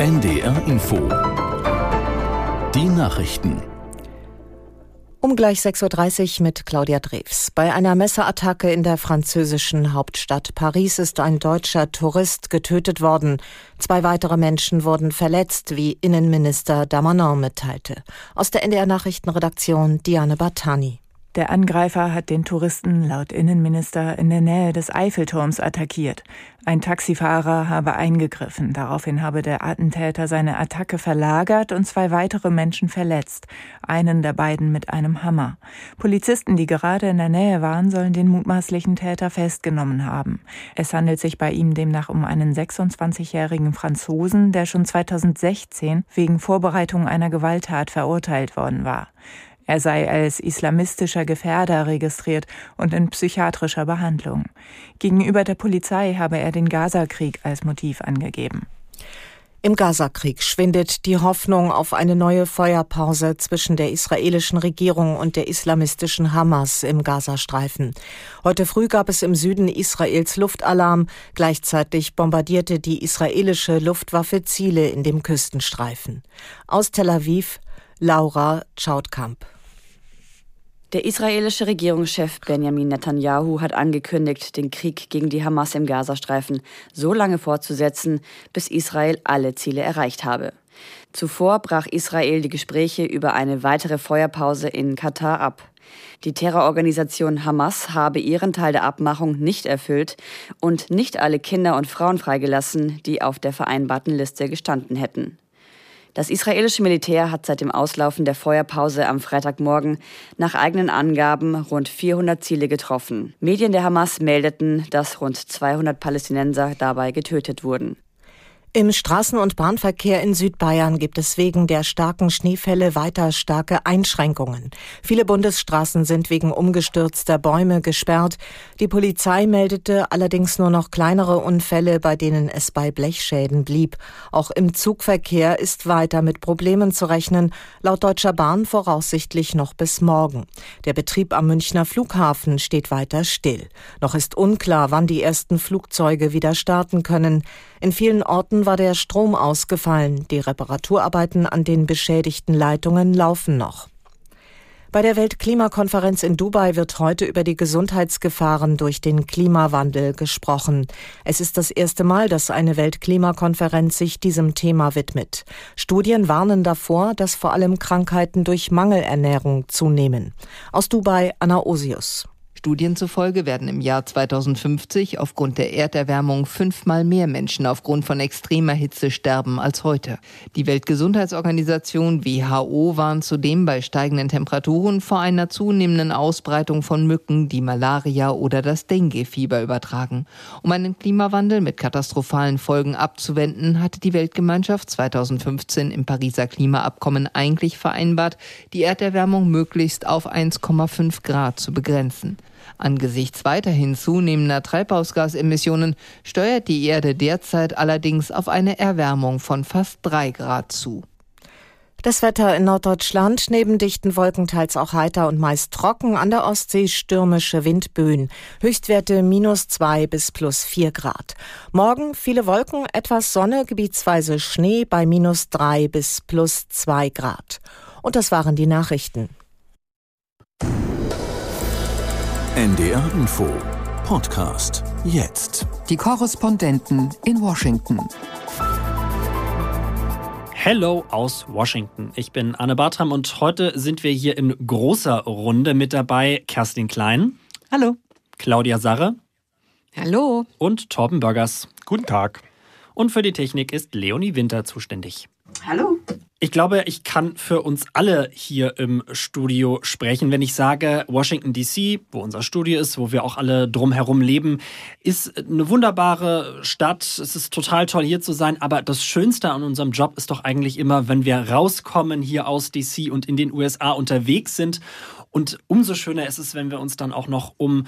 NDR Info. Die Nachrichten. Um gleich 6.30 Uhr mit Claudia Drews. Bei einer Messerattacke in der französischen Hauptstadt Paris ist ein deutscher Tourist getötet worden. Zwei weitere Menschen wurden verletzt, wie Innenminister Damanon mitteilte. Aus der NDR Nachrichtenredaktion Diane Bartani. Der Angreifer hat den Touristen laut Innenminister in der Nähe des Eiffelturms attackiert. Ein Taxifahrer habe eingegriffen. Daraufhin habe der Attentäter seine Attacke verlagert und zwei weitere Menschen verletzt. Einen der beiden mit einem Hammer. Polizisten, die gerade in der Nähe waren, sollen den mutmaßlichen Täter festgenommen haben. Es handelt sich bei ihm demnach um einen 26-jährigen Franzosen, der schon 2016 wegen Vorbereitung einer Gewalttat verurteilt worden war. Er sei als islamistischer Gefährder registriert und in psychiatrischer Behandlung. Gegenüber der Polizei habe er den Gazakrieg als Motiv angegeben. Im Gazakrieg schwindet die Hoffnung auf eine neue Feuerpause zwischen der israelischen Regierung und der islamistischen Hamas im Gazastreifen. Heute früh gab es im Süden Israels Luftalarm. Gleichzeitig bombardierte die israelische Luftwaffe Ziele in dem Küstenstreifen. Aus Tel Aviv Laura Chautkamp. Der israelische Regierungschef Benjamin Netanyahu hat angekündigt, den Krieg gegen die Hamas im Gazastreifen so lange fortzusetzen, bis Israel alle Ziele erreicht habe. Zuvor brach Israel die Gespräche über eine weitere Feuerpause in Katar ab. Die Terrororganisation Hamas habe ihren Teil der Abmachung nicht erfüllt und nicht alle Kinder und Frauen freigelassen, die auf der vereinbarten Liste gestanden hätten. Das israelische Militär hat seit dem Auslaufen der Feuerpause am Freitagmorgen nach eigenen Angaben rund 400 Ziele getroffen. Medien der Hamas meldeten, dass rund 200 Palästinenser dabei getötet wurden. Im Straßen- und Bahnverkehr in Südbayern gibt es wegen der starken Schneefälle weiter starke Einschränkungen. Viele Bundesstraßen sind wegen umgestürzter Bäume gesperrt. Die Polizei meldete allerdings nur noch kleinere Unfälle, bei denen es bei Blechschäden blieb. Auch im Zugverkehr ist weiter mit Problemen zu rechnen, laut Deutscher Bahn voraussichtlich noch bis morgen. Der Betrieb am Münchner Flughafen steht weiter still. Noch ist unklar, wann die ersten Flugzeuge wieder starten können. In vielen Orten war der Strom ausgefallen. Die Reparaturarbeiten an den beschädigten Leitungen laufen noch. Bei der Weltklimakonferenz in Dubai wird heute über die Gesundheitsgefahren durch den Klimawandel gesprochen. Es ist das erste Mal, dass eine Weltklimakonferenz sich diesem Thema widmet. Studien warnen davor, dass vor allem Krankheiten durch Mangelernährung zunehmen. Aus Dubai Anna Osius. Studien zufolge werden im Jahr 2050 aufgrund der Erderwärmung fünfmal mehr Menschen aufgrund von extremer Hitze sterben als heute. Die Weltgesundheitsorganisation WHO warnt zudem bei steigenden Temperaturen vor einer zunehmenden Ausbreitung von Mücken, die Malaria oder das Dengue-Fieber übertragen. Um einen Klimawandel mit katastrophalen Folgen abzuwenden, hatte die Weltgemeinschaft 2015 im Pariser Klimaabkommen eigentlich vereinbart, die Erderwärmung möglichst auf 1,5 Grad zu begrenzen. Angesichts weiterhin zunehmender Treibhausgasemissionen steuert die Erde derzeit allerdings auf eine Erwärmung von fast drei Grad zu. Das Wetter in Norddeutschland neben dichten Wolken teils auch heiter und meist trocken, an der Ostsee stürmische Windböen. Höchstwerte minus zwei bis plus vier Grad. Morgen viele Wolken, etwas Sonne, gebietsweise Schnee bei minus drei bis plus zwei Grad. Und das waren die Nachrichten. NDR Info Podcast jetzt. Die Korrespondenten in Washington. Hello aus Washington. Ich bin Anne Bartram und heute sind wir hier in großer Runde mit dabei Kerstin Klein. Hallo. Claudia Sarre. Hallo. Und Torben Börgers. Guten Tag. Und für die Technik ist Leonie Winter zuständig. Hallo. Ich glaube, ich kann für uns alle hier im Studio sprechen, wenn ich sage, Washington DC, wo unser Studio ist, wo wir auch alle drumherum leben, ist eine wunderbare Stadt. Es ist total toll hier zu sein, aber das Schönste an unserem Job ist doch eigentlich immer, wenn wir rauskommen hier aus DC und in den USA unterwegs sind. Und umso schöner ist es, wenn wir uns dann auch noch um